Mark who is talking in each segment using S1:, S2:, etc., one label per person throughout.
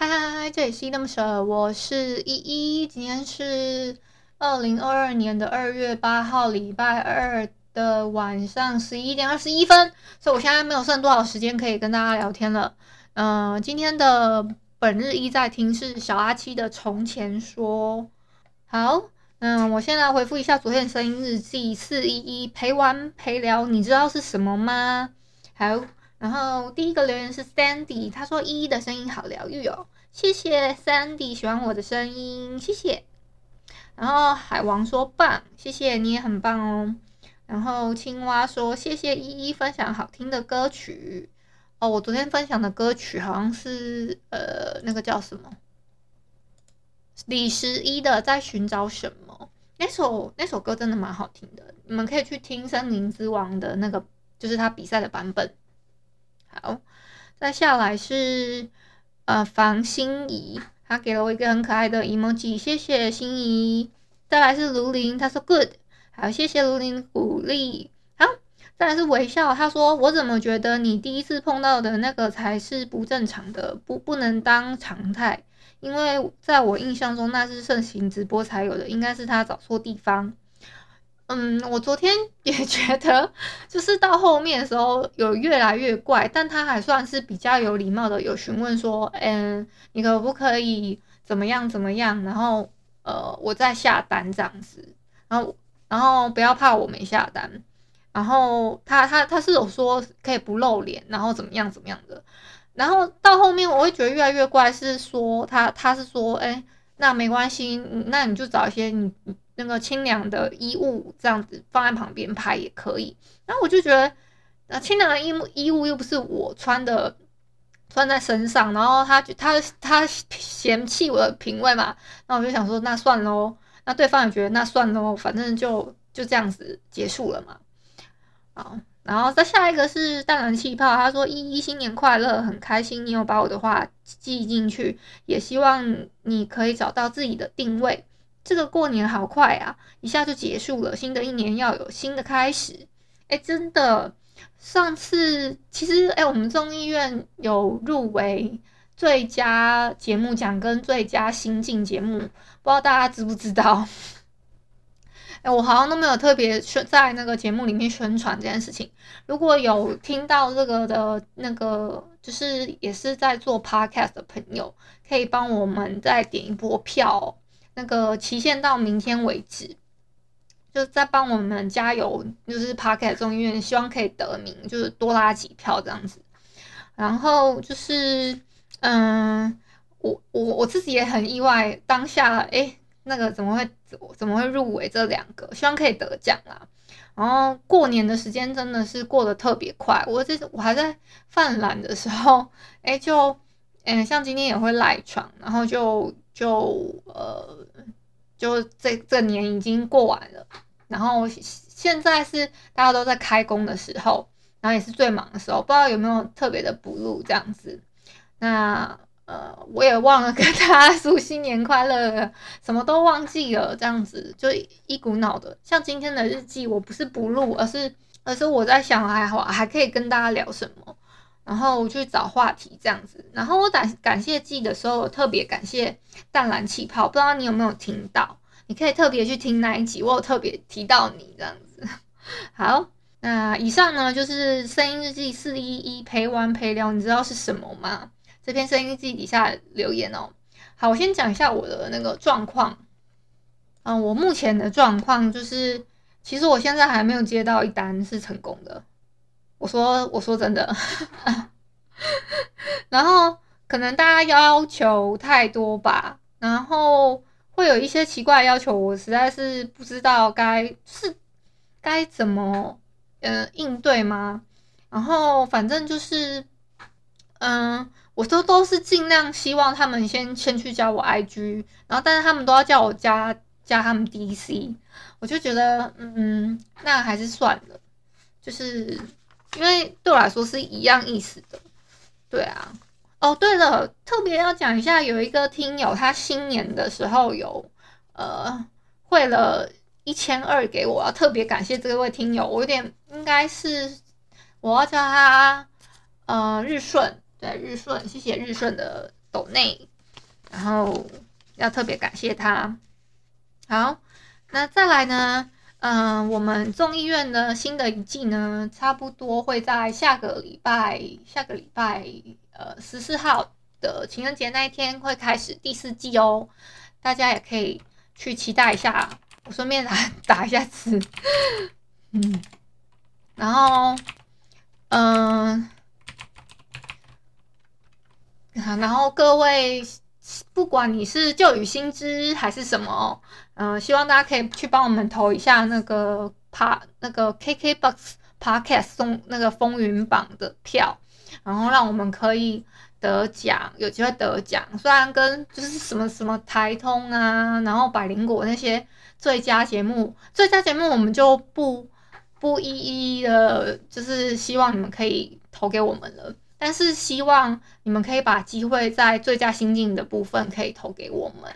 S1: 嗨嗨嗨，这里是依依恋不舍，我是依依。今天是二零二二年的二月八号，礼拜二的晚上十一点二十一分，所以我现在没有剩多少时间可以跟大家聊天了。嗯、今天的本日一在听是小阿七的从前说。好，嗯，我先来回复一下昨天的声音日记四一一陪玩陪聊，你知道是什么吗？好。然后第一个留言是 Sandy，他说依依的声音好疗愈哦，谢谢 Sandy 喜欢我的声音，谢谢。然后海王说棒，谢谢你也很棒哦。然后青蛙说谢谢依依分享好听的歌曲哦，我昨天分享的歌曲好像是呃那个叫什么李十一的在寻找什么，那首那首歌真的蛮好听的，你们可以去听森林之王的那个就是他比赛的版本。好，再下来是呃房心怡，他给了我一个很可爱的 emoji，谢谢心怡。再来是卢林，他说 good，好，谢谢卢林鼓励。好，再来是微笑，他说我怎么觉得你第一次碰到的那个才是不正常的，不不能当常态，因为在我印象中那是盛行直播才有的，应该是他找错地方。嗯，我昨天 也觉得，就是到后面的时候有越来越怪，但他还算是比较有礼貌的，有询问说，嗯，你可不可以怎么样怎么样，然后呃，我再下单这样子，然后然后不要怕我没下单，然后他他他是有说可以不露脸，然后怎么样怎么样的，然后到后面我会觉得越来越怪，是说他他是说，哎，那没关系，那你就找一些你。那个清凉的衣物这样子放在旁边拍也可以，然后我就觉得，那清凉的衣物衣物又不是我穿的，穿在身上，然后他他他嫌弃我的品味嘛，那我就想说，那算喽，那对方也觉得那算喽，反正就就这样子结束了嘛。好，然后再下一个是淡蓝气泡，他说依依新年快乐，很开心你有把我的话记进去，也希望你可以找到自己的定位。这个过年好快啊，一下就结束了。新的一年要有新的开始。哎，真的，上次其实哎，我们众议院有入围最佳节目奖跟最佳新晋节目，不知道大家知不知道？哎，我好像都没有特别宣在那个节目里面宣传这件事情。如果有听到这个的那个，就是也是在做 podcast 的朋友，可以帮我们再点一波票。那个期限到明天为止，就再帮我们加油，就是 Podcast 众议院，希望可以得名，就是多拉几票这样子。然后就是，嗯，我我我自己也很意外，当下诶，那个怎么会怎么会入围这两个？希望可以得奖啦。然后过年的时间真的是过得特别快，我这我还在犯懒的时候，诶，就嗯，像今天也会赖床，然后就。就呃，就这这年已经过完了，然后现在是大家都在开工的时候，然后也是最忙的时候，不知道有没有特别的补录这样子。那呃，我也忘了跟大家说新年快乐，什么都忘记了，这样子就一股脑的。像今天的日记，我不是不录，而是而是我在想还好还可以跟大家聊什么。然后去找话题这样子，然后我感感谢祭的时候，我特别感谢淡蓝气泡，不知道你有没有听到？你可以特别去听那一集，我有特别提到你这样子。好，那以上呢就是声音日记四一一陪玩陪聊，你知道是什么吗？这篇声音日记底下留言哦。好，我先讲一下我的那个状况。嗯，我目前的状况就是，其实我现在还没有接到一单是成功的。我说，我说真的，然后可能大家要求太多吧，然后会有一些奇怪的要求，我实在是不知道该是该怎么呃应对吗？然后反正就是，嗯，我都都是尽量希望他们先先去加我 IG，然后但是他们都要叫我加加他们 DC，我就觉得嗯，那还是算了，就是因为对我来说是一样意思的，对啊。哦，对了，特别要讲一下，有一个听友他新年的时候有呃汇了一千二给我，要特别感谢这位听友，我有点应该是我要叫他呃日顺，对日顺，谢谢日顺的抖内，然后要特别感谢他。好，那再来呢，嗯、我们众议院的新的一季呢，差不多会在下个礼拜，下个礼拜。呃，十四号的情人节那一天会开始第四季哦，大家也可以去期待一下。我顺便打 打一下字，嗯，然后，嗯、然后各位，不管你是旧雨新知还是什么，嗯、呃，希望大家可以去帮我们投一下那个趴那个 KKBOX Podcast 送那个风云榜的票。然后让我们可以得奖，有机会得奖。虽然跟就是什么什么台通啊，然后百灵果那些最佳节目，最佳节目我们就不不一一的，就是希望你们可以投给我们了。但是希望你们可以把机会在最佳新晋的部分可以投给我们，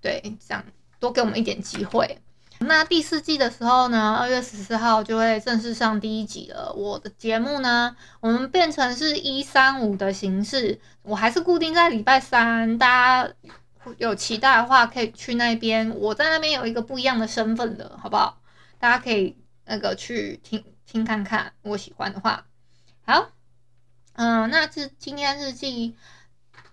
S1: 对，这样多给我们一点机会。那第四季的时候呢，二月十四号就会正式上第一集了。我的节目呢，我们变成是一三五的形式，我还是固定在礼拜三。大家有期待的话，可以去那边。我在那边有一个不一样的身份的，好不好？大家可以那个去听听看看，如果喜欢的话。好，嗯，那是今天日记。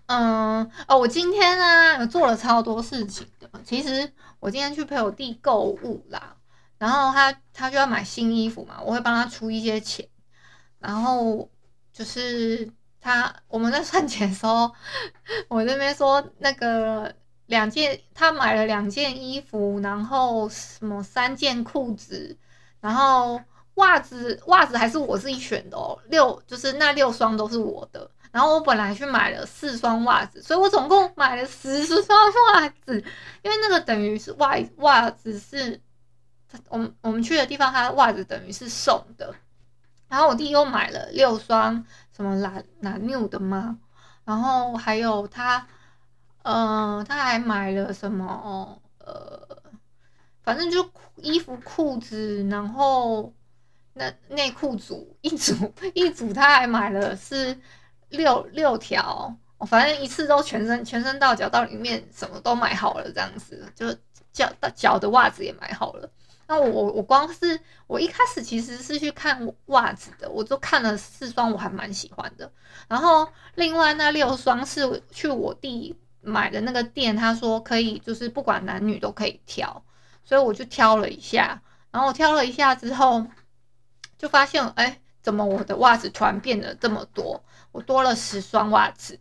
S1: 嗯，哦，我今天呢有做了超多事情的。其实我今天去陪我弟购物啦，然后他他就要买新衣服嘛，我会帮他出一些钱。然后就是他我们在算钱的时候，我那边说那个两件，他买了两件衣服，然后什么三件裤子，然后袜子袜子还是我自己选的哦，六就是那六双都是我的。然后我本来去买了四双袜子，所以我总共买了十双袜子，因为那个等于是袜袜子是，我们我们去的地方，它的袜子等于是送的。然后我弟又买了六双什么蓝蓝纽的吗？然后还有他，嗯、呃，他还买了什么？呃，反正就衣服、裤子，然后那内裤组一组一组，他还买了是。六六条，我反正一次都全身全身到脚到里面什么都买好了，这样子就脚到脚的袜子也买好了。那我我我光是我一开始其实是去看袜子的，我就看了四双，我还蛮喜欢的。然后另外那六双是去我弟买的那个店，他说可以就是不管男女都可以挑，所以我就挑了一下。然后我挑了一下之后，就发现哎，怎么我的袜子突然变得这么多？我多了十双袜子，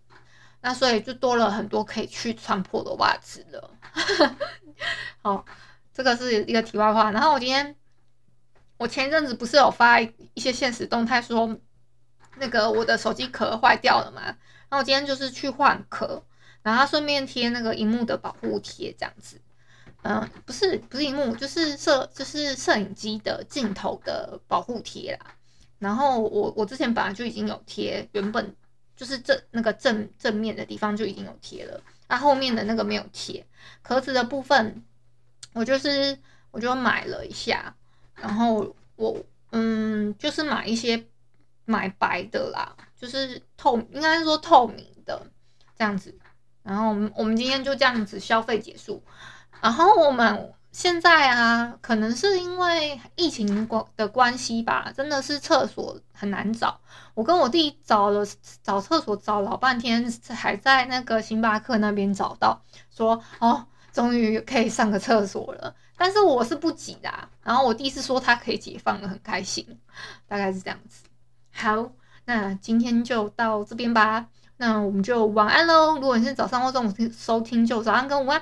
S1: 那所以就多了很多可以去穿破的袜子了。好，这个是一个题外话。然后我今天，我前阵子不是有发一些现实动态说，那个我的手机壳坏掉了嘛？然后我今天就是去换壳，然后顺便贴那个荧幕的保护贴，这样子。嗯，不是不是荧幕，就是摄就是摄影机的镜头的保护贴啦。然后我我之前本来就已经有贴，原本就是正那个正正面的地方就已经有贴了，那、后面的那个没有贴。壳子的部分，我就是我就买了一下，然后我嗯就是买一些买白的啦，就是透应该是说透明的这样子。然后我们我们今天就这样子消费结束，然后我们。现在啊，可能是因为疫情关的关系吧，真的是厕所很难找。我跟我弟找了找厕所找老半天，还在那个星巴克那边找到，说哦，终于可以上个厕所了。但是我是不挤的啊，然后我弟是说他可以解放了，很开心，大概是这样子。好，那今天就到这边吧。那我们就晚安喽。如果你是早上或中午听收听，就早安跟午安。